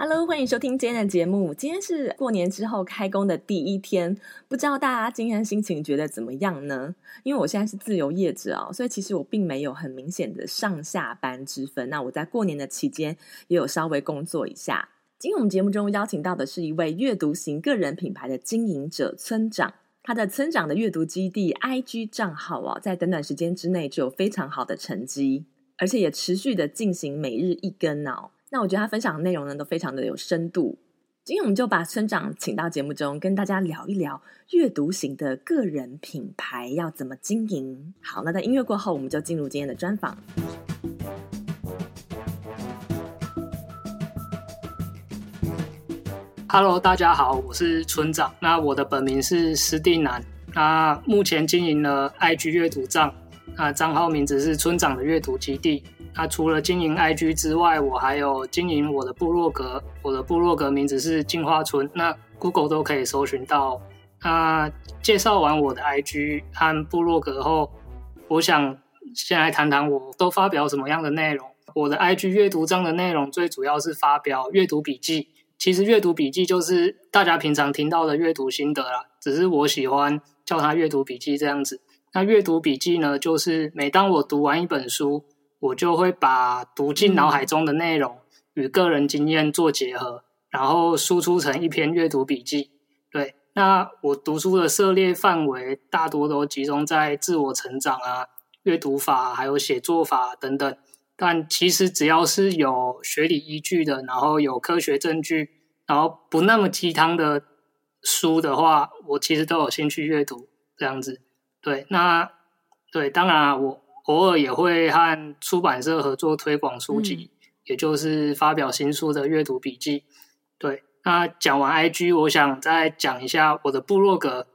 Hello，欢迎收听今天的节目。今天是过年之后开工的第一天，不知道大家今天心情觉得怎么样呢？因为我现在是自由业者哦，所以其实我并没有很明显的上下班之分。那我在过年的期间也有稍微工作一下。今天我们节目中邀请到的是一位阅读型个人品牌的经营者村长，他的村长的阅读基地 IG 账号哦，在短短时间之内就有非常好的成绩，而且也持续的进行每日一更哦。那我觉得他分享的内容呢，都非常的有深度。今天我们就把村长请到节目中，跟大家聊一聊阅读型的个人品牌要怎么经营。好，那在音乐过后，我们就进入今天的专访。Hello，大家好，我是村长。那我的本名是施定南。那目前经营了 IG 阅读帐，那账号名字是村长的阅读基地。那除了经营 IG 之外，我还有经营我的部落格，我的部落格名字是进化村，那 Google 都可以搜寻到。那介绍完我的 IG 和部落格后，我想先来谈谈我都发表什么样的内容。我的 IG 阅读章的内容最主要是发表阅读笔记，其实阅读笔记就是大家平常听到的阅读心得啦，只是我喜欢叫它阅读笔记这样子。那阅读笔记呢，就是每当我读完一本书，我就会把读进脑海中的内容与个人经验做结合，然后输出成一篇阅读笔记。对，那我读书的涉猎范围大多都集中在自我成长啊、阅读法还有写作法等等。但其实只要是有学理依据的，然后有科学证据，然后不那么鸡汤的书的话，我其实都有兴趣阅读。这样子，对，那对，当然啊，我。偶尔也会和出版社合作推广书籍，嗯、也就是发表新书的阅读笔记。对，那讲完 IG，我想再讲一下我的部落格。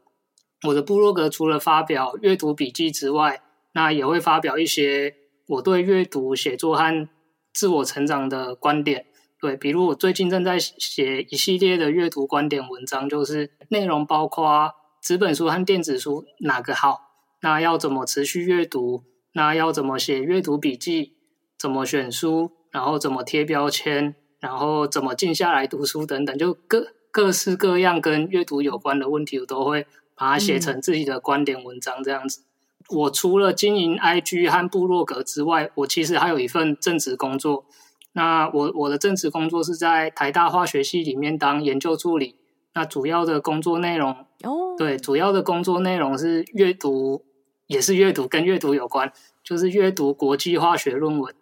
我的部落格除了发表阅读笔记之外，那也会发表一些我对阅读、写作和自我成长的观点。对，比如我最近正在写一系列的阅读观点文章，就是内容包括纸本书和电子书哪个好，那要怎么持续阅读。那要怎么写阅读笔记？怎么选书？然后怎么贴标签？然后怎么静下来读书？等等，就各各式各样跟阅读有关的问题，我都会把它写成自己的观点文章这样子。嗯、我除了经营 IG 和部落格之外，我其实还有一份正职工作。那我我的正职工作是在台大化学系里面当研究助理。那主要的工作内容哦，对，主要的工作内容是阅读。也是阅读，跟阅读有关，就是阅读国际化学论文。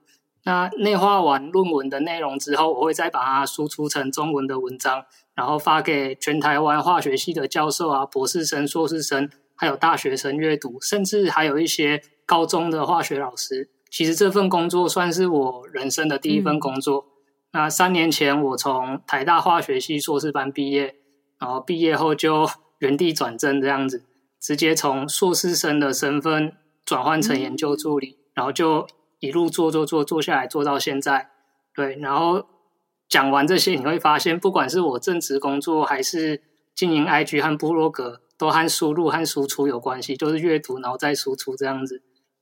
那内化完论文的内容之后，我会再把它输出成中文的文章，然后发给全台湾化学系的教授啊、博士生、硕士生，还有大学生阅读，甚至还有一些高中的化学老师。其实这份工作算是我人生的第一份工作。嗯、那三年前我从台大化学系硕士班毕业，然后毕业后就原地转正这样子。直接从硕士生的身份转换成研究助理，嗯、然后就一路做做做做下来，做到现在。对，然后讲完这些，你会发现，不管是我正职工作，还是经营 IG 和部落格，都和输入和输出有关系，就是阅读，然后再输出这样子。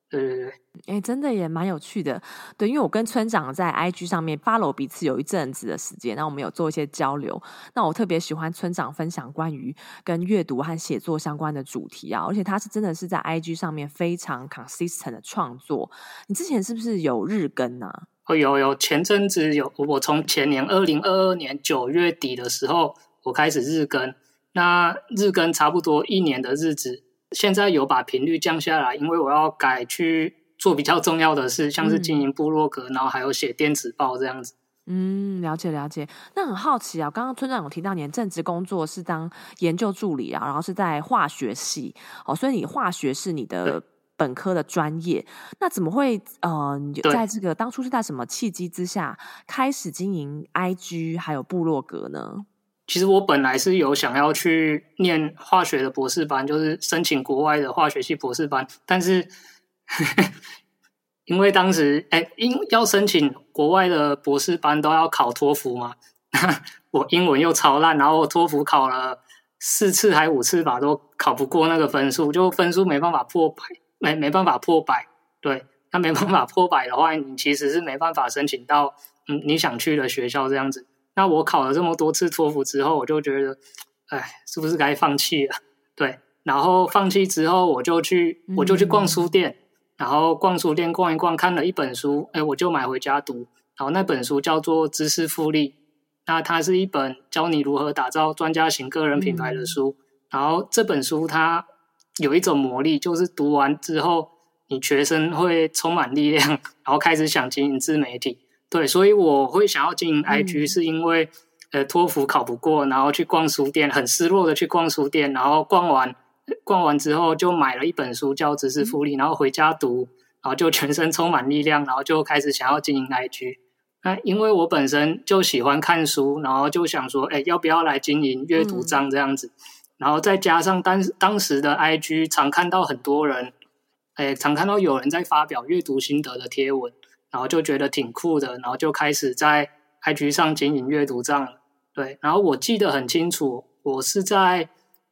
对对对，哎、欸，真的也蛮有趣的。对，因为我跟村长在 IG 上面 follow 彼此有一阵子的时间，那我们有做一些交流。那我特别喜欢村长分享关于跟阅读和写作相关的主题啊，而且他是真的是在 IG 上面非常 consistent 的创作。你之前是不是有日更呢、啊？哦，有有，前阵子有，我从前年二零二二年九月底的时候，我开始日更，那日更差不多一年的日子。现在有把频率降下来，因为我要改去做比较重要的事，像是经营部落格，嗯、然后还有写电子报这样子。嗯，了解了解。那很好奇啊，刚刚村长有提到你的正职工作是当研究助理啊，然后是在化学系哦，所以你化学是你的本科的专业。那怎么会呃，在这个当初是在什么契机之下开始经营 IG 还有部落格呢？其实我本来是有想要去念化学的博士班，就是申请国外的化学系博士班，但是因为当时哎，因要申请国外的博士班都要考托福嘛，我英文又超烂，然后托福考了四次还五次吧，都考不过那个分数，就分数没办法破百，没没办法破百，对，那没办法破百的话，你其实是没办法申请到嗯你想去的学校这样子。那我考了这么多次托福之后，我就觉得，哎，是不是该放弃了？对，然后放弃之后，我就去，我就去逛书店，嗯、然后逛书店逛一逛，看了一本书，哎，我就买回家读。然后那本书叫做《知识复利》，那它是一本教你如何打造专家型个人品牌的书。嗯、然后这本书它有一种魔力，就是读完之后，你全身会充满力量，然后开始想经营自媒体。对，所以我会想要经营 IG，是因为、嗯、呃托福考不过，然后去逛书店，很失落的去逛书店，然后逛完逛完之后就买了一本书叫《知识复利》，然后回家读，然后就全身充满力量，然后就开始想要经营 IG。那因为我本身就喜欢看书，然后就想说，哎，要不要来经营阅读章这样子？嗯、然后再加上当当时的 IG 常看到很多人，哎，常看到有人在发表阅读心得的贴文。然后就觉得挺酷的，然后就开始在 IG 上经营阅读帐了。对，然后我记得很清楚，我是在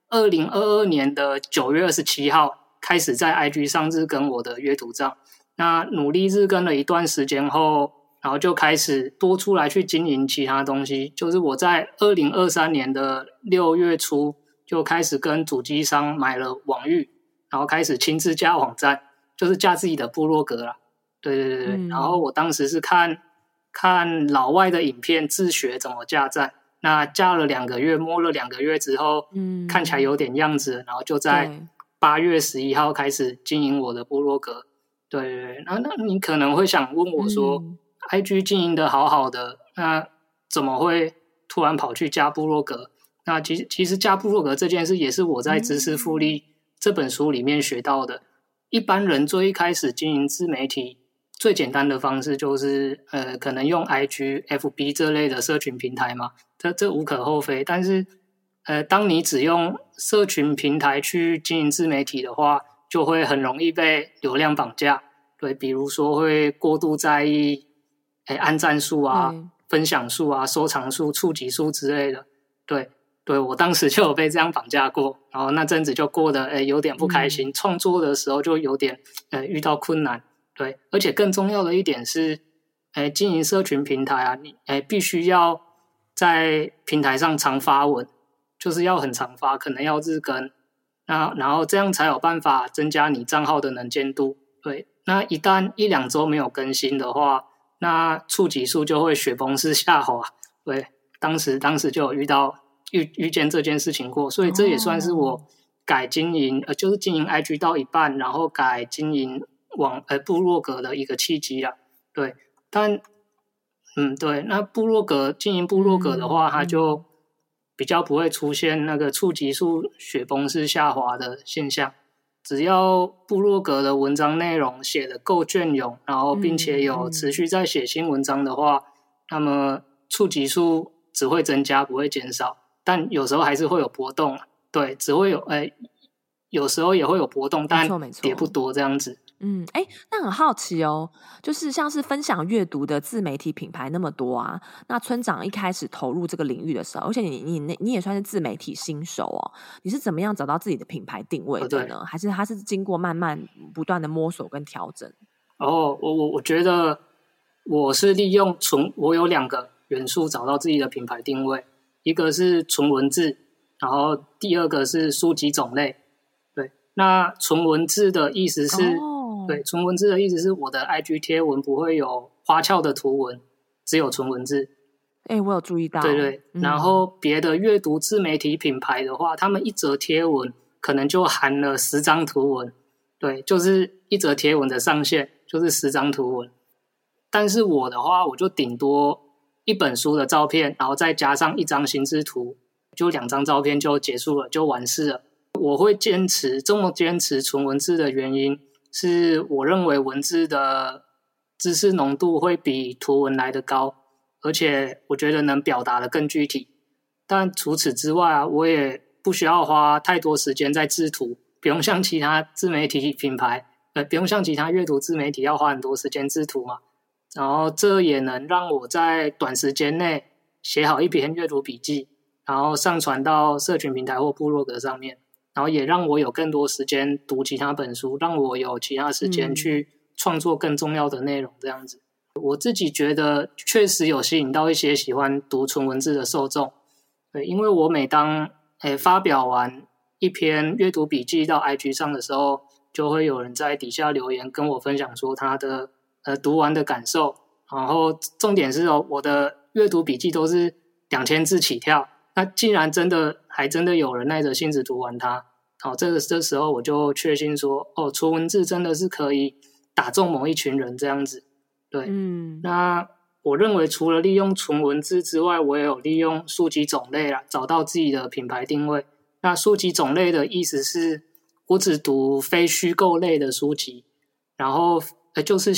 二零二二年的九月二十七号开始在 IG 上日更我的阅读帐。那努力日更了一段时间后，然后就开始多出来去经营其他东西。就是我在二零二三年的六月初就开始跟主机商买了网域，然后开始亲自架网站，就是架自己的部落格了。对对对对，嗯、然后我当时是看看老外的影片自学怎么架站，那架了两个月，摸了两个月之后，嗯，看起来有点样子，然后就在八月十一号开始经营我的部落格。对对对，那那你可能会想问我说、嗯、，IG 经营的好好的，那怎么会突然跑去加部落格？那其实其实加部落格这件事也是我在《知识复利》这本书里面学到的。嗯、一般人最一开始经营自媒体。最简单的方式就是，呃，可能用 IG、FB 这类的社群平台嘛，这这无可厚非。但是，呃，当你只用社群平台去经营自媒体的话，就会很容易被流量绑架。对，比如说会过度在意，哎，按赞数啊、嗯、分享数啊、收藏数、触及数之类的。对，对我当时就有被这样绑架过，然后那阵子就过得哎有点不开心，嗯、创作的时候就有点呃遇到困难。对，而且更重要的一点是，哎，经营社群平台啊，你哎必须要在平台上常发文，就是要很常发，可能要日更，那然后这样才有办法增加你账号的能见度。对，那一旦一两周没有更新的话，那触及数就会雪崩式下滑。对，当时当时就有遇到遇遇见这件事情过，所以这也算是我改经营，呃，就是经营 IG 到一半，然后改经营。网呃部落格的一个契机啊，对，但嗯对，那部落格经营部落格的话，嗯、它就比较不会出现那个触及数雪崩式下滑的现象。只要部落格的文章内容写的够隽永，然后并且有持续在写新文章的话，嗯、那么触及数只会增加，不会减少。但有时候还是会有波动，对，只会有呃有时候也会有波动，但也不多这样子。嗯，哎，那很好奇哦，就是像是分享阅读的自媒体品牌那么多啊，那村长一开始投入这个领域的时候，而且你你你你也算是自媒体新手哦，你是怎么样找到自己的品牌定位的呢？还是他是经过慢慢不断的摸索跟调整？哦，我我我觉得我是利用纯，我有两个元素找到自己的品牌定位，一个是纯文字，然后第二个是书籍种类。对，那纯文字的意思是。哦对，纯文字的意思是我的 IG 贴文不会有花俏的图文，只有纯文字。哎、欸，我有注意到。对对，嗯、然后别的阅读自媒体品牌的话，他们一则贴文可能就含了十张图文，对，就是一则贴文的上限就是十张图文。但是我的话，我就顶多一本书的照片，然后再加上一张心智图，就两张照片就结束了，就完事了。我会坚持这么坚持纯文字的原因，是我认为文字的知识浓度会比图文来得高，而且我觉得能表达得更具体。但除此之外啊，我也不需要花太多时间在制图，不用像其他自媒体品牌，呃，不用像其他阅读自媒体要花很多时间制图嘛。然后这也能让我在短时间内写好一篇阅读笔记，然后上传到社群平台或部落格上面。然后也让我有更多时间读其他本书，让我有其他时间去创作更重要的内容。这样子，嗯、我自己觉得确实有吸引到一些喜欢读纯文字的受众。对，因为我每当诶发表完一篇阅读笔记到 IG 上的时候，就会有人在底下留言跟我分享说他的呃读完的感受。然后重点是哦，我的阅读笔记都是两千字起跳。那既然真的还真的有人耐着性子读完它，好，这个这时候我就确信说，哦，纯文字真的是可以打中某一群人这样子。对，嗯，那我认为除了利用纯文字之外，我也有利用书籍种类啦，找到自己的品牌定位。那书籍种类的意思是，我只读非虚构类的书籍，然后呃，就是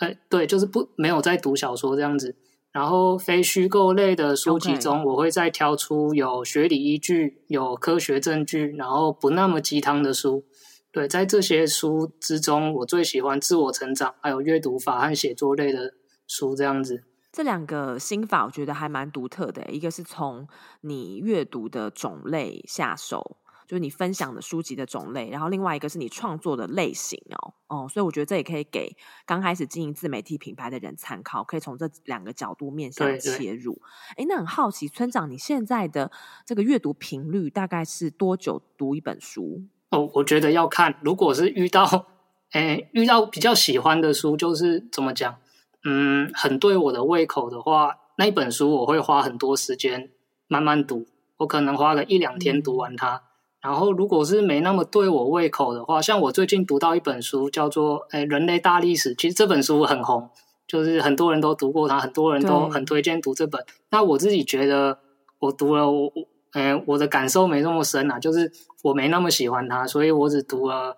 呃，对，就是不没有在读小说这样子。然后非虚构类的书籍中，我会再挑出有学理依据、有科学证据，然后不那么鸡汤的书。对，在这些书之中，我最喜欢自我成长，还有阅读法和写作类的书。这样子，这两个心法我觉得还蛮独特的。一个是从你阅读的种类下手。就是你分享的书籍的种类，然后另外一个是你创作的类型哦，哦，所以我觉得这也可以给刚开始经营自媒体品牌的人参考，可以从这两个角度面向切入。哎，那很好奇，村长，你现在的这个阅读频率大概是多久读一本书？哦，我觉得要看，如果是遇到，哎，遇到比较喜欢的书，就是怎么讲，嗯，很对我的胃口的话，那一本书我会花很多时间慢慢读，我可能花个一两天读完它。嗯然后，如果是没那么对我胃口的话，像我最近读到一本书，叫做《诶人类大历史》，其实这本书很红，就是很多人都读过它，很多人都很推荐读这本。那我自己觉得，我读了，我我诶我的感受没那么深啊，就是我没那么喜欢它，所以我只读了，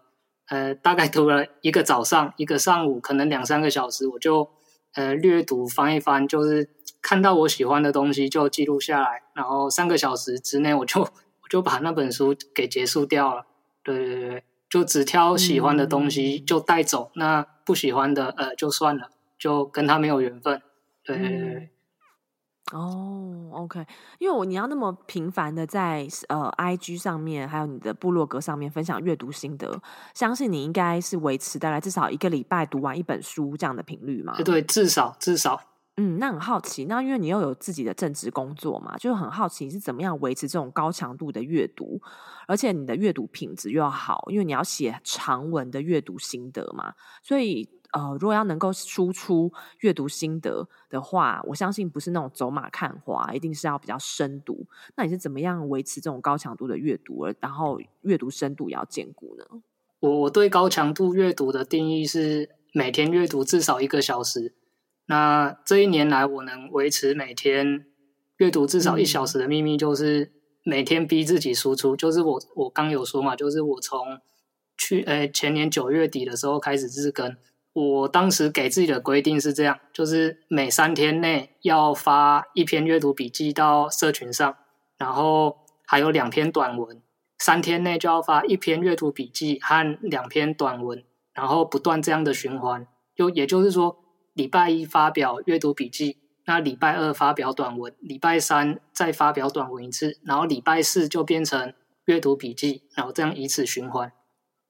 呃，大概读了一个早上，一个上午，可能两三个小时，我就呃略读翻一翻，就是看到我喜欢的东西就记录下来，然后三个小时之内我就。就把那本书给结束掉了，对对对，就只挑喜欢的东西就带走，嗯、那不喜欢的呃就算了，就跟他没有缘分，对对对。哦，OK，因为我你要那么频繁的在呃 IG 上面，还有你的部落格上面分享阅读心得，相信你应该是维持大概至少一个礼拜读完一本书这样的频率嘛？对，至少至少。嗯，那很好奇，那因为你又有自己的正职工作嘛，就很好奇你是怎么样维持这种高强度的阅读，而且你的阅读品质又要好，因为你要写长文的阅读心得嘛。所以，呃，如果要能够输出阅读心得的话，我相信不是那种走马看花，一定是要比较深读。那你是怎么样维持这种高强度的阅读，然后阅读深度也要兼顾呢？我我对高强度阅读的定义是每天阅读至少一个小时。那这一年来，我能维持每天阅读至少一小时的秘密，就是每天逼自己输出。就是我我刚有说嘛，就是我从去呃前年九月底的时候开始日更。我当时给自己的规定是这样，就是每三天内要发一篇阅读笔记到社群上，然后还有两篇短文。三天内就要发一篇阅读笔记和两篇短文，然后不断这样的循环。就也就是说。礼拜一发表阅读笔记，那礼拜二发表短文，礼拜三再发表短文一次，然后礼拜四就变成阅读笔记，然后这样以此循环。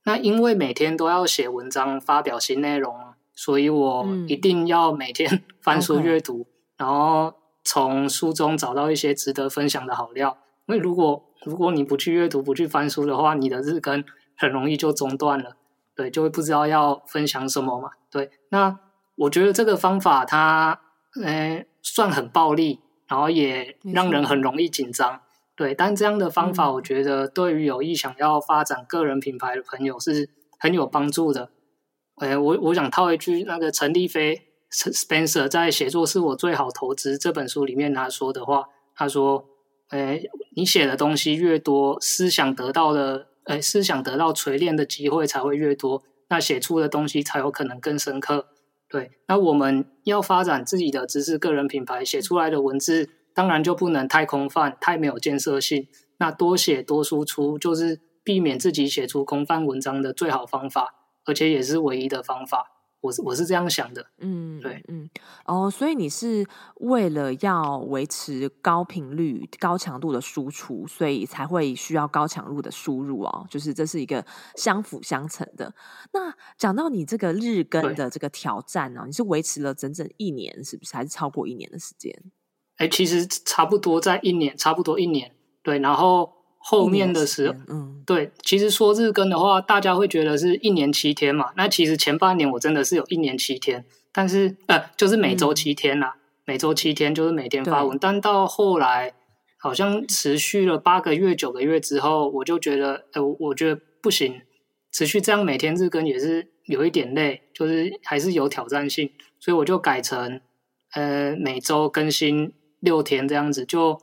那因为每天都要写文章发表新内容，所以我一定要每天 翻书阅读，嗯然后从书中找到一些值得分享的好料。因为如果如果你不去阅读，不去翻书的话，你的日更很容易就中断了，对，就会不知道要分享什么嘛。对，那。我觉得这个方法它，呃，算很暴力，然后也让人很容易紧张，对，但这样的方法，我觉得对于有意想要发展个人品牌的朋友是很有帮助的。哎，我我想套一句那个陈立飞 Spencer 在《写作是我最好投资》这本书里面他说的话，他说：“哎，你写的东西越多，思想得到的，哎，思想得到锤炼的机会才会越多，那写出的东西才有可能更深刻。”对，那我们要发展自己的知识个人品牌，写出来的文字当然就不能太空泛、太没有建设性。那多写多输出，就是避免自己写出空泛文章的最好方法，而且也是唯一的方法。我是我是这样想的，嗯，对，嗯，哦，所以你是为了要维持高频率、高强度的输出，所以才会需要高强度的输入哦，就是这是一个相辅相成的。那讲到你这个日更的这个挑战呢、哦，你是维持了整整一年，是不是？还是超过一年的时间？哎，其实差不多在一年，差不多一年，对，然后。后面的时候，嗯，对，其实说日更的话，大家会觉得是一年七天嘛。那其实前半年我真的是有一年七天，但是呃，就是每周七天啦，嗯、每周七天就是每天发文。但到后来，好像持续了八个月、九个月之后，我就觉得，呃，我觉得不行，持续这样每天日更也是有一点累，就是还是有挑战性，所以我就改成呃每周更新六天这样子就。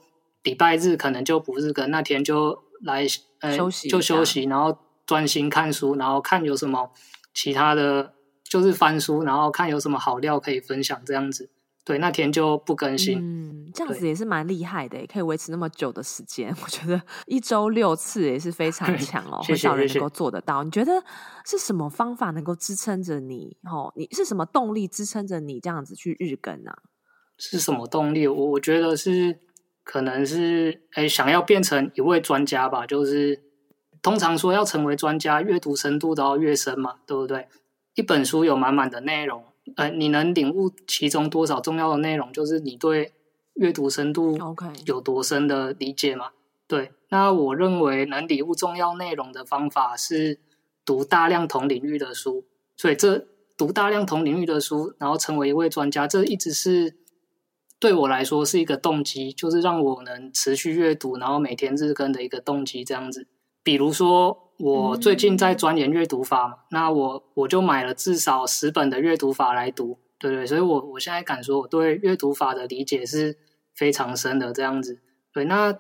礼拜日可能就不日更，那天就来呃休息，就休息，然后专心看书，然后看有什么其他的，就是翻书，然后看有什么好料可以分享这样子。对，那天就不更新。嗯，这样子也是蛮厉害的，也可以维持那么久的时间。我觉得一周六次也是非常强哦，很少人能够做得到。你觉得是什么方法能够支撑着你？哦，你是什么动力支撑着你这样子去日更呢？是什么动力？我我觉得是。可能是诶，想要变成一位专家吧，就是通常说要成为专家，阅读深度都要越深嘛，对不对？一本书有满满的内容，呃，你能领悟其中多少重要的内容，就是你对阅读深度有多深的理解嘛。对，那我认为能领悟重要内容的方法是读大量同领域的书，所以这读大量同领域的书，然后成为一位专家，这一直是。对我来说是一个动机，就是让我能持续阅读，然后每天日更的一个动机，这样子。比如说，我最近在钻研阅读法嘛，嗯、那我我就买了至少十本的阅读法来读，对对，所以我我现在敢说，我对阅读法的理解是非常深的，这样子。对，那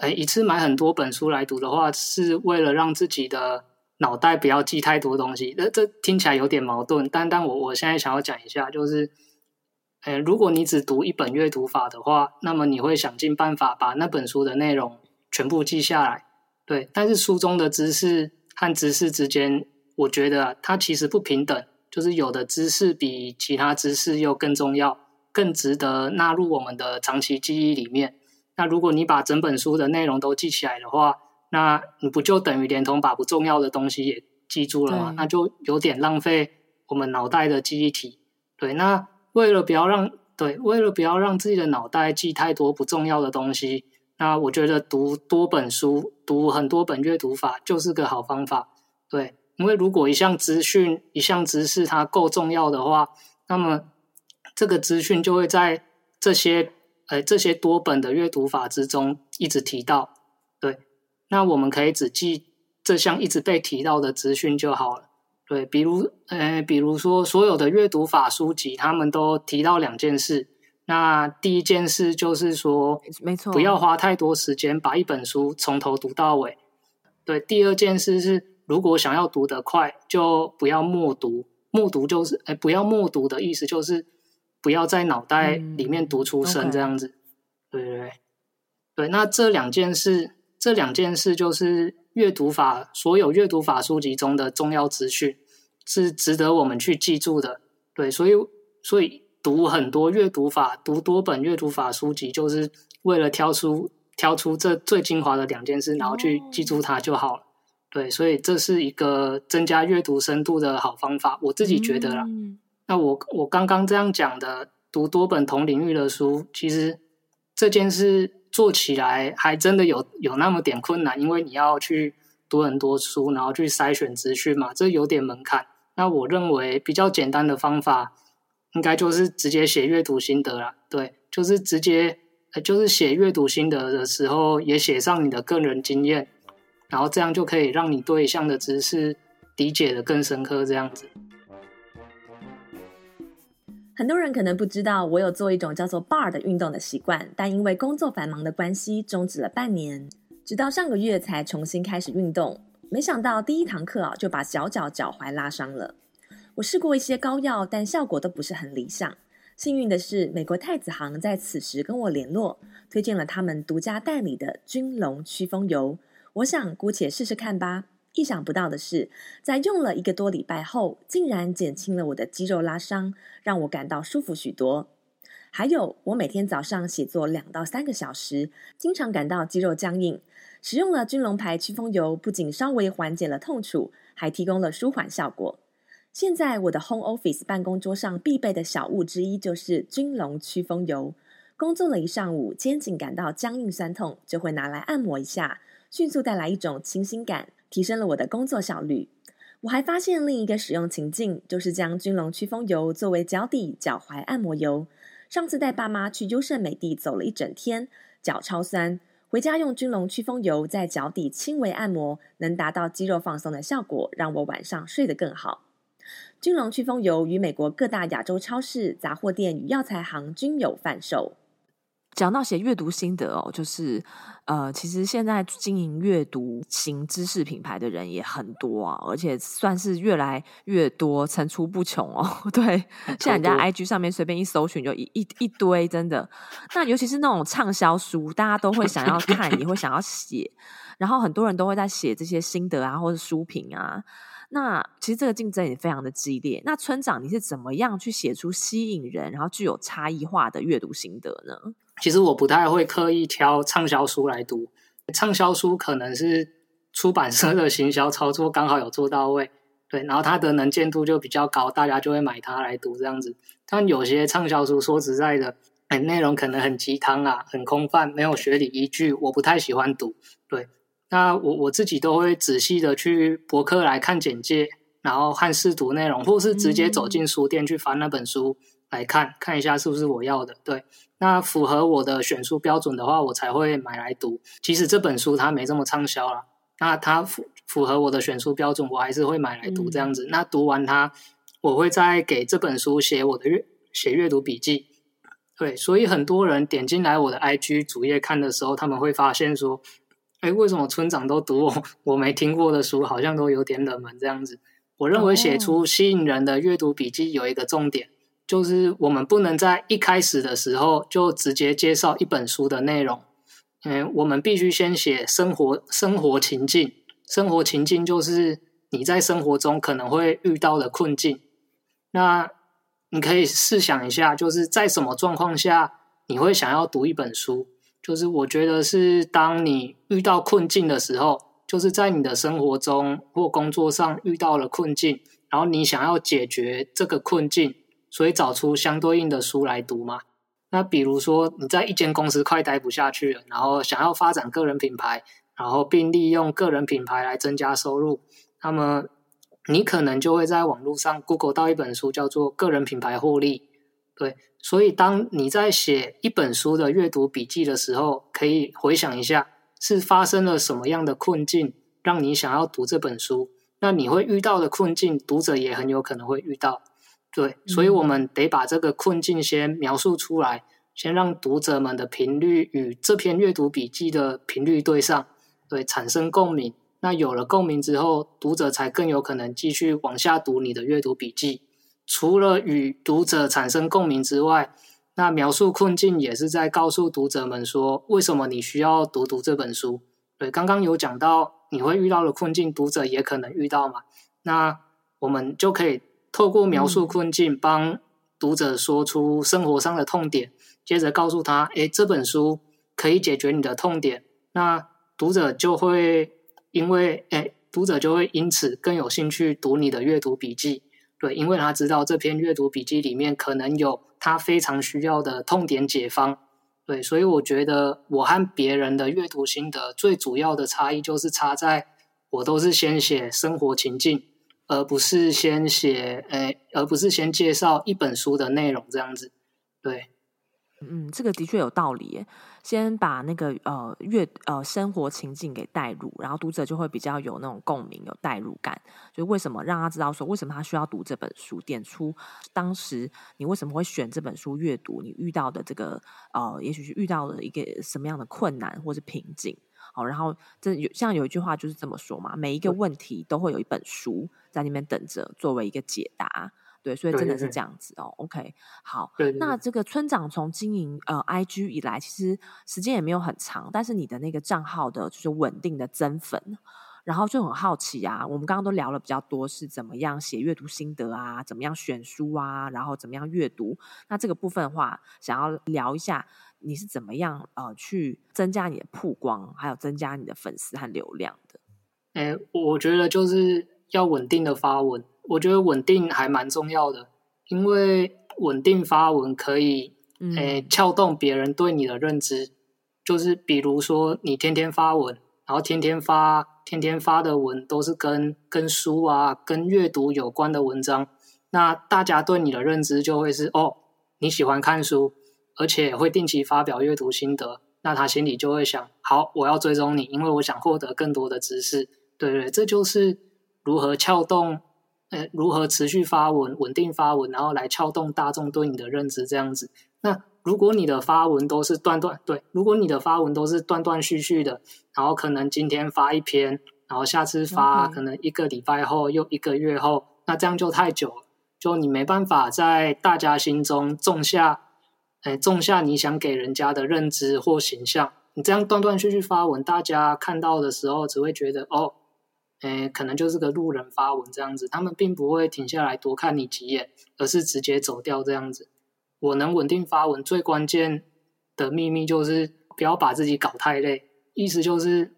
诶一次买很多本书来读的话，是为了让自己的脑袋不要记太多东西。这这听起来有点矛盾，但但我我现在想要讲一下，就是。诶，如果你只读一本阅读法的话，那么你会想尽办法把那本书的内容全部记下来。对，但是书中的知识和知识之间，我觉得它其实不平等，就是有的知识比其他知识又更重要，更值得纳入我们的长期记忆里面。那如果你把整本书的内容都记起来的话，那你不就等于连同把不重要的东西也记住了吗？那就有点浪费我们脑袋的记忆体。对，那。为了不要让对，为了不要让自己的脑袋记太多不重要的东西，那我觉得读多本书，读很多本阅读法就是个好方法。对，因为如果一项资讯、一项知识它够重要的话，那么这个资讯就会在这些呃这些多本的阅读法之中一直提到。对，那我们可以只记这项一直被提到的资讯就好了。对，比如，呃，比如说，所有的阅读法书籍，他们都提到两件事。那第一件事就是说，没错，不要花太多时间把一本书从头读到尾。对，第二件事是，如果想要读得快，就不要默读。默读就是，哎，不要默读的意思就是，不要在脑袋里面读出声，这样子。嗯 okay. 对对对，对。那这两件事，这两件事就是。阅读法，所有阅读法书籍中的重要资讯是值得我们去记住的。对，所以所以读很多阅读法，读多本阅读法书籍，就是为了挑出挑出这最精华的两件事，然后去记住它就好了。对，所以这是一个增加阅读深度的好方法，我自己觉得啦。嗯、那我我刚刚这样讲的，读多本同领域的书，其实这件事。做起来还真的有有那么点困难，因为你要去读很多书，然后去筛选资讯嘛，这有点门槛。那我认为比较简单的方法，应该就是直接写阅读心得啦。对，就是直接就是写阅读心得的时候，也写上你的个人经验，然后这样就可以让你对一项的知识理解的更深刻。这样子，很多人可能不知道，我有做一种叫做 Bar 的运动的习惯，但因为工作繁忙的关系，终止了半年，直到上个月才重新开始运动。没想到第一堂课啊，就把小脚脚踝拉伤了。我试过一些膏药，但效果都不是很理想。幸运的是，美国太子行在此时跟我联络，推荐了他们独家代理的君龙驱风油。我想姑且试试看吧。意想不到的是，在用了一个多礼拜后，竟然减轻了我的肌肉拉伤，让我感到舒服许多。还有，我每天早上写作两到三个小时，经常感到肌肉僵硬。使用了君龙牌驱风油，不仅稍微缓解了痛楚，还提供了舒缓效果。现在我的 home office 办公桌上必备的小物之一就是君龙驱风油。工作了一上午，肩颈感到僵硬酸痛，就会拿来按摩一下，迅速带来一种清新感，提升了我的工作效率。我还发现另一个使用情境，就是将君龙驱风油作为脚底、脚踝按摩油。上次带爸妈去优胜美地走了一整天，脚超酸。回家用君龙驱风油在脚底轻微按摩，能达到肌肉放松的效果，让我晚上睡得更好。君龙驱风油与美国各大亚洲超市、杂货店与药材行均有贩售。讲到写阅读心得哦，就是呃，其实现在经营阅读型知识品牌的人也很多啊，而且算是越来越多，层出不穷哦。对，像人家 IG 上面随便一搜寻就一一一堆，真的。那尤其是那种畅销书，大家都会想要看，也会想要写，然后很多人都会在写这些心得啊，或者书评啊。那其实这个竞争也非常的激烈。那村长，你是怎么样去写出吸引人，然后具有差异化的阅读心得呢？其实我不太会刻意挑畅销书来读，畅销书可能是出版社的行销操作刚好有做到位，对，然后它的能见度就比较高，大家就会买它来读这样子。但有些畅销书说实在的，哎，内容可能很鸡汤啊，很空泛，没有学理依据，我不太喜欢读。对，那我我自己都会仔细的去博客来看简介，然后看试读内容，或是直接走进书店去翻那本书。来看看一下是不是我要的，对，那符合我的选书标准的话，我才会买来读。即使这本书它没这么畅销了，那它符符合我的选书标准，我还是会买来读这样子。嗯、那读完它，我会再给这本书写我的阅写阅读笔记。对，所以很多人点进来我的 IG 主页看的时候，他们会发现说，哎，为什么村长都读我我没听过的书，好像都有点冷门这样子。我认为写出吸引人的阅读笔记有一个重点。就是我们不能在一开始的时候就直接介绍一本书的内容，嗯，我们必须先写生活生活情境，生活情境就是你在生活中可能会遇到的困境。那你可以试想一下，就是在什么状况下你会想要读一本书？就是我觉得是当你遇到困境的时候，就是在你的生活中或工作上遇到了困境，然后你想要解决这个困境。所以找出相对应的书来读嘛。那比如说你在一间公司快待不下去了，然后想要发展个人品牌，然后并利用个人品牌来增加收入，那么你可能就会在网络上 Google 到一本书，叫做《个人品牌获利》。对，所以当你在写一本书的阅读笔记的时候，可以回想一下是发生了什么样的困境，让你想要读这本书。那你会遇到的困境，读者也很有可能会遇到。对，所以我们得把这个困境先描述出来，先让读者们的频率与这篇阅读笔记的频率对上，对，产生共鸣。那有了共鸣之后，读者才更有可能继续往下读你的阅读笔记。除了与读者产生共鸣之外，那描述困境也是在告诉读者们说，为什么你需要读读这本书。对，刚刚有讲到你会遇到的困境，读者也可能遇到嘛。那我们就可以。透过描述困境，帮读者说出生活上的痛点，接着告诉他：“诶，这本书可以解决你的痛点。”那读者就会因为诶，读者就会因此更有兴趣读你的阅读笔记。对，因为他知道这篇阅读笔记里面可能有他非常需要的痛点解方。对，所以我觉得我和别人的阅读心得最主要的差异就是差在我都是先写生活情境。而不是先写，诶，而不是先介绍一本书的内容这样子，对。嗯，这个的确有道理。先把那个呃阅呃生活情境给带入，然后读者就会比较有那种共鸣、有代入感。就为什么让他知道说，为什么他需要读这本书？点出当时你为什么会选这本书阅读？你遇到的这个呃，也许是遇到了一个什么样的困难或是瓶颈？好，然后这有像有一句话就是这么说嘛：每一个问题都会有一本书在那边等着作为一个解答。对，所以真的是这样子哦。OK，好，那这个村长从经营呃 IG 以来，其实时间也没有很长，但是你的那个账号的就是稳定的增粉，然后就很好奇啊。我们刚刚都聊了比较多，是怎么样写阅读心得啊，怎么样选书啊，然后怎么样阅读。那这个部分的话，想要聊一下你是怎么样呃去增加你的曝光，还有增加你的粉丝和流量的。哎，我觉得就是要稳定的发文。我觉得稳定还蛮重要的，因为稳定发文可以，诶、欸，撬动别人对你的认知。嗯、就是比如说，你天天发文，然后天天发，天天发的文都是跟跟书啊、跟阅读有关的文章，那大家对你的认知就会是哦，你喜欢看书，而且会定期发表阅读心得，那他心里就会想，好，我要追踪你，因为我想获得更多的知识。对对，这就是如何撬动。呃，如何持续发文、稳定发文，然后来撬动大众对你的认知，这样子。那如果你的发文都是断断对，如果你的发文都是断断续续的，然后可能今天发一篇，然后下次发可能一个礼拜后又一个月后，那这样就太久了，就你没办法在大家心中种下，哎，种下你想给人家的认知或形象。你这样断断续续发文，大家看到的时候只会觉得哦。诶，可能就是个路人发文这样子，他们并不会停下来多看你几眼，而是直接走掉这样子。我能稳定发文，最关键的秘密就是不要把自己搞太累，意思就是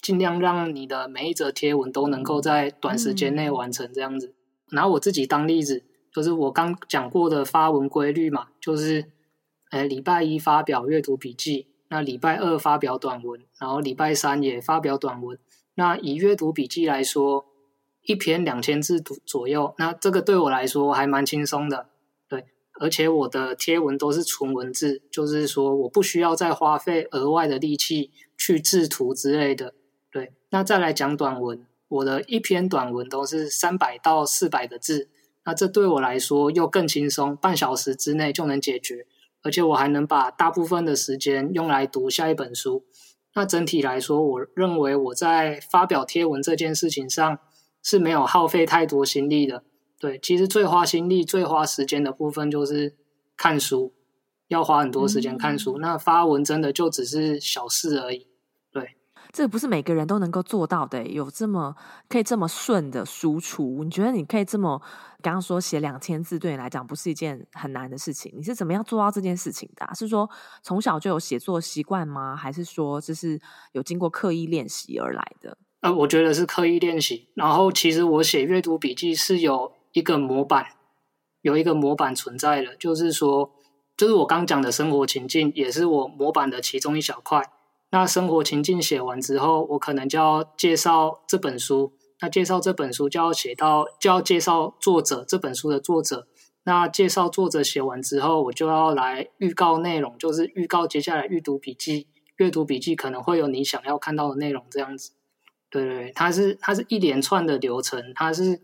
尽量让你的每一则贴文都能够在短时间内完成这样子。拿我自己当例子，就是我刚讲过的发文规律嘛，就是诶，礼拜一发表阅读笔记，那礼拜二发表短文，然后礼拜三也发表短文。那以阅读笔记来说，一篇两千字左右，那这个对我来说还蛮轻松的，而且我的贴文都是纯文字，就是说我不需要再花费额外的力气去制图之类的，对。那再来讲短文，我的一篇短文都是三百到四百个字，那这对我来说又更轻松，半小时之内就能解决，而且我还能把大部分的时间用来读下一本书。那整体来说，我认为我在发表贴文这件事情上是没有耗费太多心力的。对，其实最花心力、最花时间的部分就是看书，要花很多时间看书。嗯。那发文真的就只是小事而已。对这不是每个人都能够做到的，有这么可以这么顺的输出。你觉得你可以这么刚刚说写两千字，对你来讲不是一件很难的事情？你是怎么样做到这件事情的啊？是说从小就有写作习惯吗？还是说这是有经过刻意练习而来的？呃，我觉得是刻意练习。然后其实我写阅读笔记是有一个模板，有一个模板存在的，就是说，就是我刚讲的生活情境，也是我模板的其中一小块。那生活情境写完之后，我可能就要介绍这本书。那介绍这本书就要写到，就要介绍作者这本书的作者。那介绍作者写完之后，我就要来预告内容，就是预告接下来阅读笔记。阅读笔记可能会有你想要看到的内容，这样子。对对对，它是它是一连串的流程，它是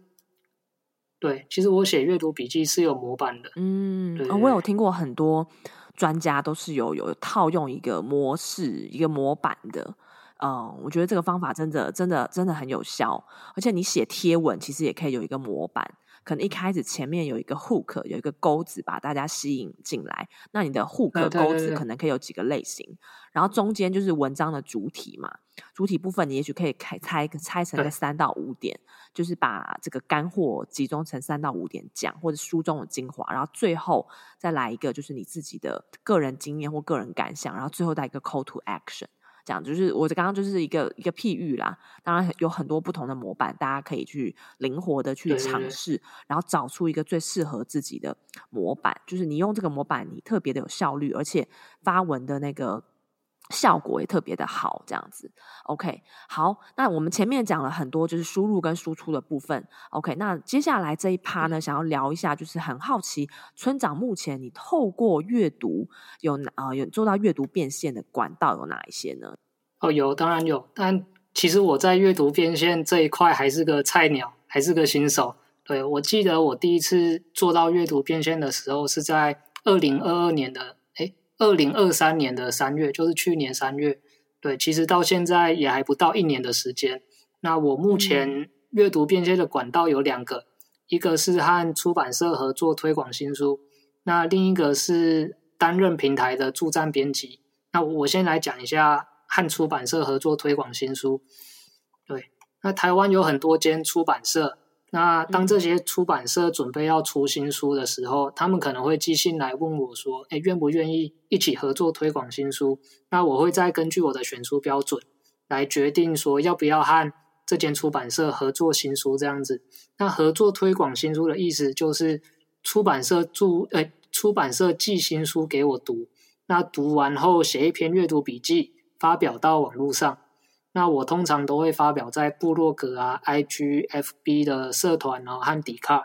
对。其实我写阅读笔记是有模板的。嗯，对对对，我有听过很多。专家都是有有套用一个模式、一个模板的，嗯，我觉得这个方法真的、真的、真的很有效。而且你写贴文其实也可以有一个模板，可能一开始前面有一个 hook，有一个钩子把大家吸引进来。那你的 hook 钩子可能可以有几个类型，然后中间就是文章的主体嘛。主体部分你也许可以开拆拆成个三到五点，就是把这个干货集中成三到五点讲，或者书中的精华，然后最后再来一个就是你自己的个人经验或个人感想，然后最后带一个 call to action，这样就是我刚刚就是一个一个譬喻啦。当然有很多不同的模板，大家可以去灵活的去尝试，然后找出一个最适合自己的模板。就是你用这个模板，你特别的有效率，而且发文的那个。效果也特别的好，这样子。OK，好，那我们前面讲了很多，就是输入跟输出的部分。OK，那接下来这一趴呢，想要聊一下，就是很好奇，村长目前你透过阅读有啊、有做到阅读变现的管道有哪一些呢？哦，有，当然有，但其实我在阅读变现这一块还是个菜鸟，还是个新手。对，我记得我第一次做到阅读变现的时候是在二零二二年的。二零二三年的三月，就是去年三月，对，其实到现在也还不到一年的时间。那我目前阅读变现的管道有两个，一个是和出版社合作推广新书，那另一个是担任平台的助站编辑。那我先来讲一下和出版社合作推广新书。对，那台湾有很多间出版社。那当这些出版社准备要出新书的时候，他们可能会寄信来问我说：“哎，愿不愿意一起合作推广新书？”那我会再根据我的选书标准来决定说要不要和这间出版社合作新书这样子。那合作推广新书的意思就是出版社注诶，出版社寄新书给我读，那读完后写一篇阅读笔记，发表到网络上。那我通常都会发表在部落格啊、IG、FB 的社团哦和 Dcard。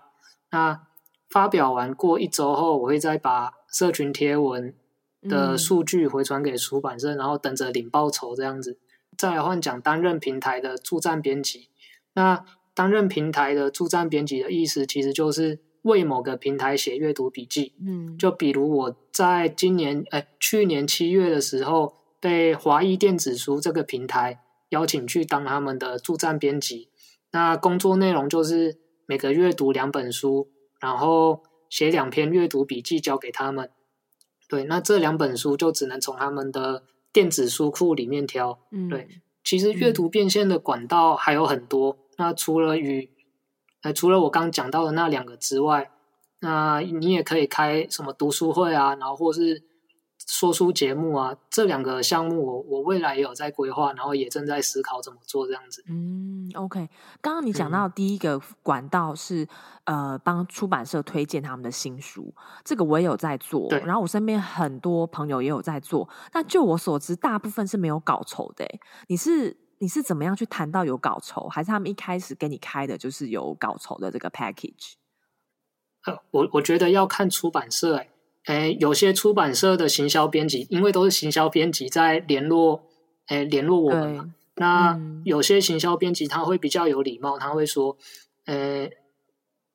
那发表完过一周后，我会再把社群贴文的数据回传给出版社，嗯、然后等着领报酬这样子。再来换讲担任平台的助战编辑。那担任平台的助战编辑的意思，其实就是为某个平台写阅读笔记。嗯，就比如我在今年哎去年七月的时候，被华谊电子书这个平台。邀请去当他们的助站编辑，那工作内容就是每个月读两本书，然后写两篇阅读笔记交给他们。对，那这两本书就只能从他们的电子书库里面挑。嗯，对，其实阅读变现的管道还有很多。嗯、那除了与呃，除了我刚讲到的那两个之外，那你也可以开什么读书会啊，然后或是。说书节目啊，这两个项目我我未来也有在规划，然后也正在思考怎么做这样子。嗯，OK。刚刚你讲到第一个管道是、嗯、呃帮出版社推荐他们的新书，这个我也有在做。对。然后我身边很多朋友也有在做，但就我所知，大部分是没有稿酬的。你是你是怎么样去谈到有稿酬，还是他们一开始给你开的就是有稿酬的这个 package？呃，我我觉得要看出版社哎。诶，有些出版社的行销编辑，因为都是行销编辑在联络，诶，联络我们嘛。那有些行销编辑他会比较有礼貌，他会说，诶，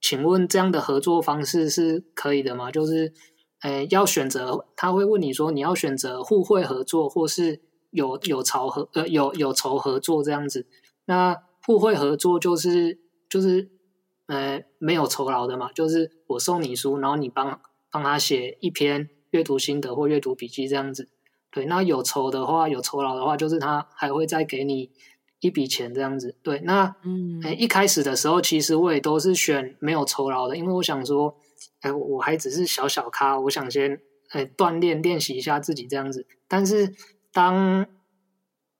请问这样的合作方式是可以的吗？就是，诶，要选择，他会问你说，你要选择互惠合作，或是有有酬合，呃，有有酬合作这样子。那互惠合作就是就是，呃，没有酬劳的嘛，就是我送你书，然后你帮。帮他写一篇阅读心得或阅读笔记这样子，对。那有酬的话，有酬劳的话，就是他还会再给你一笔钱这样子，对。那嗯，哎，一开始的时候，其实我也都是选没有酬劳的，因为我想说，哎，我还只是小小咖，我想先哎锻炼练习一下自己这样子。但是当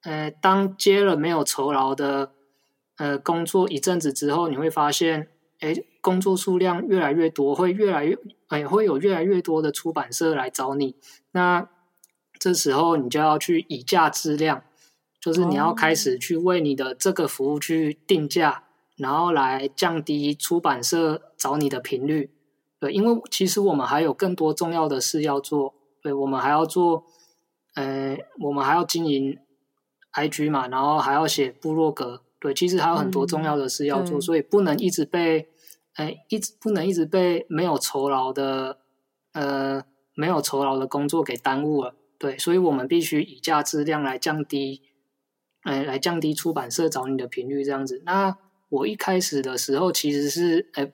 呃当接了没有酬劳的呃工作一阵子之后，你会发现。哎，工作数量越来越多，会越来越哎，会有越来越多的出版社来找你。那这时候你就要去以价质量，就是你要开始去为你的这个服务去定价，然后来降低出版社找你的频率。对，因为其实我们还有更多重要的事要做。对，我们还要做，呃，我们还要经营 IG 嘛，然后还要写部落格。对，其实还有很多重要的事要做，嗯、所以不能一直被。哎，一直不能一直被没有酬劳的，呃，没有酬劳的工作给耽误了。对，所以我们必须以价质量来降低，哎，来降低出版社找你的频率这样子。那我一开始的时候其实是，哎，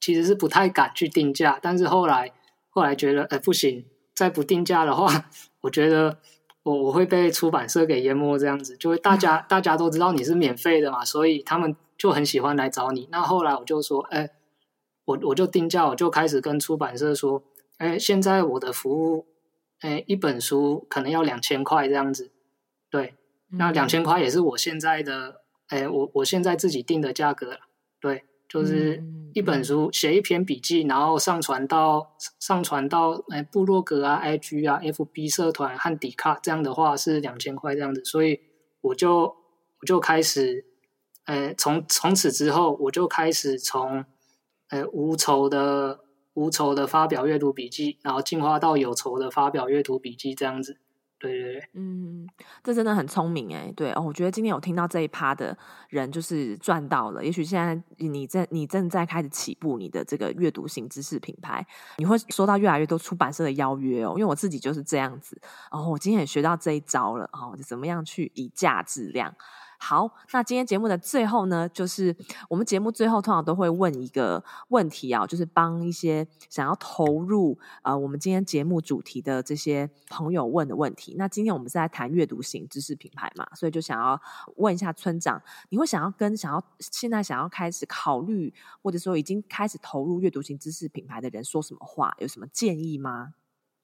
其实是不太敢去定价，但是后来后来觉得，哎，不行，再不定价的话，我觉得我我会被出版社给淹没这样子，就会大家、大家都知道你是免费的嘛，所以他们。就很喜欢来找你。那后来我就说，哎，我我就定价，我就开始跟出版社说，哎，现在我的服务，哎，一本书可能要两千块这样子。对，那两千块也是我现在的，哎，我我现在自己定的价格了。对，就是一本书写一篇笔记，然后上传到上传到哎部落格啊、IG 啊、FB 社团和迪卡，这样的话是两千块这样子，所以我就我就开始，呃，从从此之后我就开始从呃无酬的无酬的发表阅读笔记，然后进化到有酬的发表阅读笔记这样子。对对对，嗯，这真的很聪明哎。对哦，我觉得今天有听到这一趴的人，就是赚到了。也许现在你正你正在开始起步你的这个阅读型知识品牌，你会收到越来越多出版社的邀约哦。因为我自己就是这样子，哦，我今天也学到这一招了哦，怎么样去以价质量。好，那今天节目的最后呢，就是我们节目最后通常都会问一个问题啊，就是帮一些想要投入呃我们今天节目主题的这些朋友问的问题。那今天我们是在谈阅读型知识品牌嘛，所以就想要问一下村长，你会想要跟想要现在想要开始考虑，或者说已经开始投入阅读型知识品牌的人说什么话，有什么建议吗？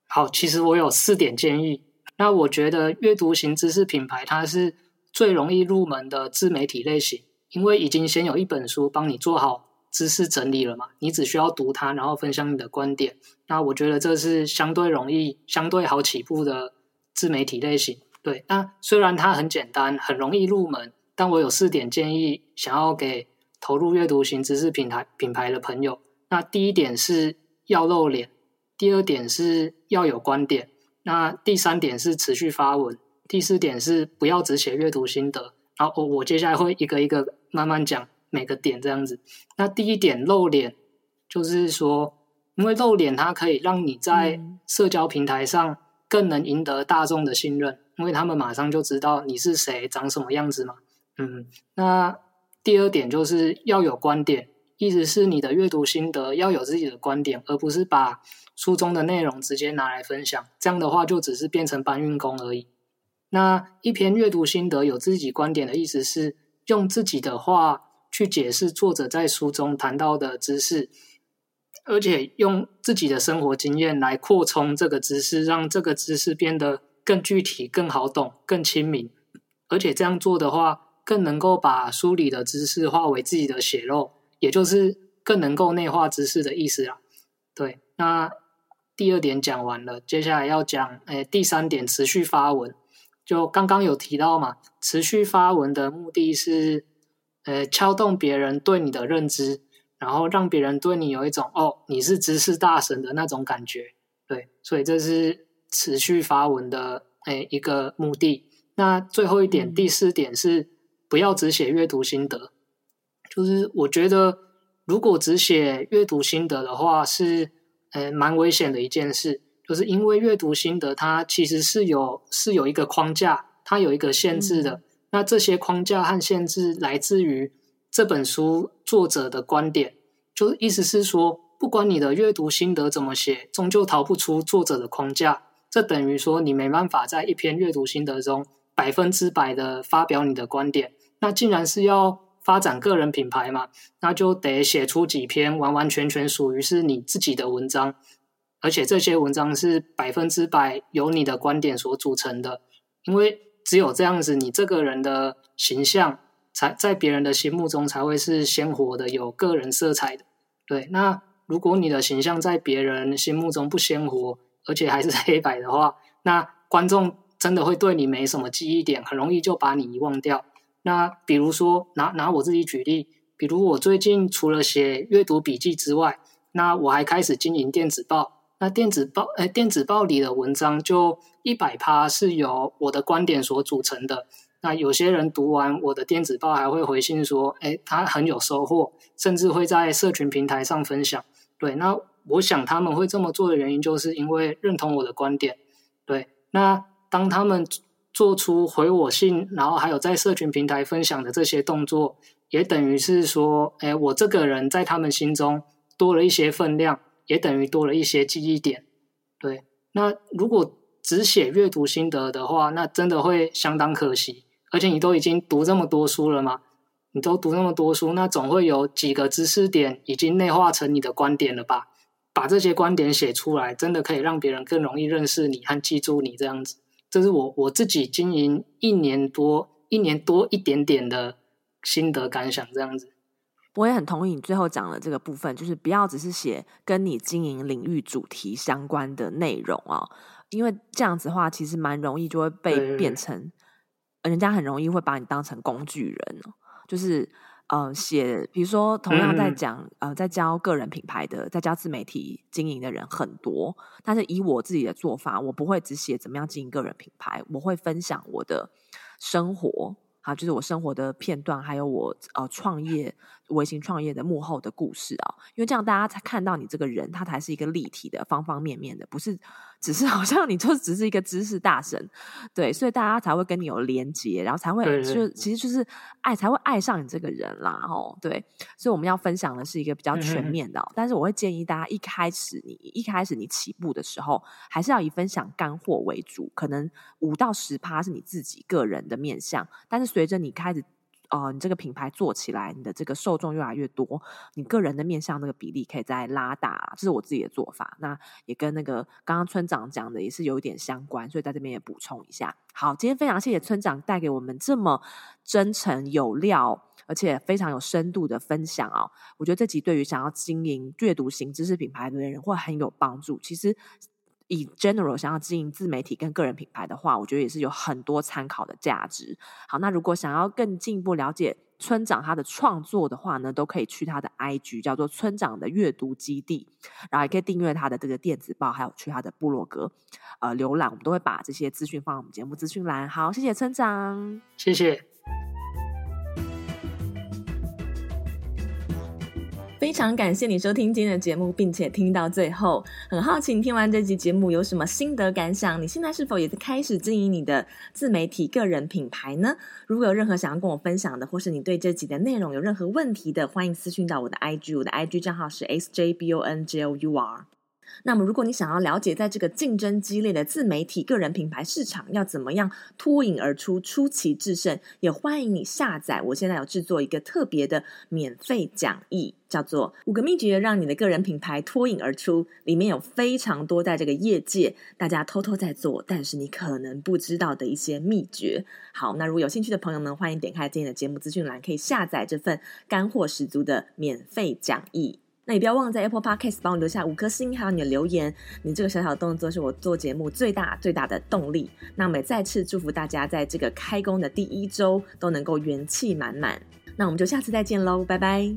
好，其实我有四点建议。那我觉得阅读型知识品牌它是。最容易入门的自媒体类型，因为已经先有一本书帮你做好知识整理了嘛，你只需要读它，然后分享你的观点。那我觉得这是相对容易、相对好起步的自媒体类型。对，那虽然它很简单、很容易入门，但我有四点建议，想要给投入阅读型知识品牌品牌的朋友。那第一点是要露脸，第二点是要有观点，那第三点是持续发文。第四点是不要只写阅读心得，然后我我接下来会一个一个慢慢讲每个点这样子。那第一点露脸，就是说，因为露脸它可以让你在社交平台上更能赢得大众的信任，因为他们马上就知道你是谁，长什么样子嘛。嗯，那第二点就是要有观点，意思是你的阅读心得要有自己的观点，而不是把书中的内容直接拿来分享，这样的话就只是变成搬运工而已。那一篇阅读心得有自己观点的意思是用自己的话去解释作者在书中谈到的知识，而且用自己的生活经验来扩充这个知识，让这个知识变得更具体、更好懂、更亲民。而且这样做的话，更能够把书里的知识化为自己的血肉，也就是更能够内化知识的意思啦。对，那第二点讲完了，接下来要讲，诶，第三点，持续发文。就刚刚有提到嘛，持续发文的目的是，呃，敲动别人对你的认知，然后让别人对你有一种哦，你是知识大神的那种感觉，对，所以这是持续发文的诶一个目的。那最后一点，嗯、第四点是不要只写阅读心得，就是我觉得如果只写阅读心得的话，是呃蛮危险的一件事。就是因为阅读心得，它其实是有是有一个框架，它有一个限制的。嗯、那这些框架和限制来自于这本书作者的观点，就意思是说，不管你的阅读心得怎么写，终究逃不出作者的框架。这等于说，你没办法在一篇阅读心得中百分之百的发表你的观点。那既然是要发展个人品牌嘛，那就得写出几篇完完全全属于是你自己的文章。而且这些文章是百分之百由你的观点所组成的，因为只有这样子，你这个人的形象才在别人的心目中才会是鲜活的、有个人色彩的。对，那如果你的形象在别人心目中不鲜活，而且还是 黑白的话，那观众真的会对你没什么记忆点，很容易就把你遗忘掉。那比如说，拿拿我自己举例，比如我最近除了写阅读笔记之外，那我还开始经营电子报。那电子报，哎，电子报里的文章就一百趴是由我的观点所组成的。那有些人读完我的电子报，还会回信说，哎，他很有收获，甚至会在社群平台上分享。对，那我想他们会这么做的原因，就是因为认同我的观点。对，那当他们做出回我信，然后还有在社群平台分享的这些动作，也等于是说，哎，我这个人在他们心中多了一些分量。也等于多了一些记忆点，对。那如果只写阅读心得的话，那真的会相当可惜。而且你都已经读这么多书了嘛，你都读那么多书，那总会有几个知识点已经内化成你的观点了吧？把这些观点写出来，真的可以让别人更容易认识你和记住你这样子。这是我我自己经营一年多、一年多一点点的心得感想，这样子。我也很同意你最后讲的这个部分，就是不要只是写跟你经营领域主题相关的内容啊、哦，因为这样子的话，其实蛮容易就会被变成，人家很容易会把你当成工具人哦，就是。呃，写比如说同样在讲、嗯、呃，在教个人品牌的，在教自媒体经营的人很多，但是以我自己的做法，我不会只写怎么样经营个人品牌，我会分享我的生活。啊，就是我生活的片段，还有我呃创业、微型创业的幕后的故事啊，因为这样大家才看到你这个人，他才是一个立体的、方方面面的，不是只是好像你就只是一个知识大神，对，所以大家才会跟你有连接，然后才会就其实就是爱才会爱上你这个人啦，哦，对，所以我们要分享的是一个比较全面的，但是我会建议大家一开始你一开始你起步的时候，还是要以分享干货为主，可能五到十趴是你自己个人的面向，但是。随着你开始，呃，你这个品牌做起来，你的这个受众越来越多，你个人的面向那个比例可以再拉大，这是我自己的做法。那也跟那个刚刚村长讲的也是有一点相关，所以在这边也补充一下。好，今天非常谢谢村长带给我们这么真诚有料，而且非常有深度的分享哦。我觉得这集对于想要经营阅读型知识品牌的人会很有帮助。其实。以 general 想要经营自媒体跟个人品牌的话，我觉得也是有很多参考的价值。好，那如果想要更进一步了解村长他的创作的话呢，都可以去他的 IG 叫做村长的阅读基地，然后也可以订阅他的这个电子报，还有去他的部落格呃浏览，我们都会把这些资讯放在我们节目资讯栏。好，谢谢村长，谢谢。非常感谢你收听今天的节目，并且听到最后。很好奇，你听完这集节目有什么心得感想？你现在是否也在开始经营你的自媒体个人品牌呢？如果有任何想要跟我分享的，或是你对这集的内容有任何问题的，欢迎私讯到我的 IG，我的 IG 账号是 sjbonjour。那么，如果你想要了解，在这个竞争激烈的自媒体个人品牌市场，要怎么样脱颖而出、出奇制胜，也欢迎你下载。我现在有制作一个特别的免费讲义，叫做《五个秘诀让你的个人品牌脱颖而出》，里面有非常多在这个业界大家偷偷在做，但是你可能不知道的一些秘诀。好，那如果有兴趣的朋友们，欢迎点开今天的节目资讯栏，可以下载这份干货十足的免费讲义。那也不要忘在 Apple Podcast 帮我留下五颗星，还有你的留言。你这个小小动作是我做节目最大最大的动力。那我们再次祝福大家在这个开工的第一周都能够元气满满。那我们就下次再见喽，拜拜。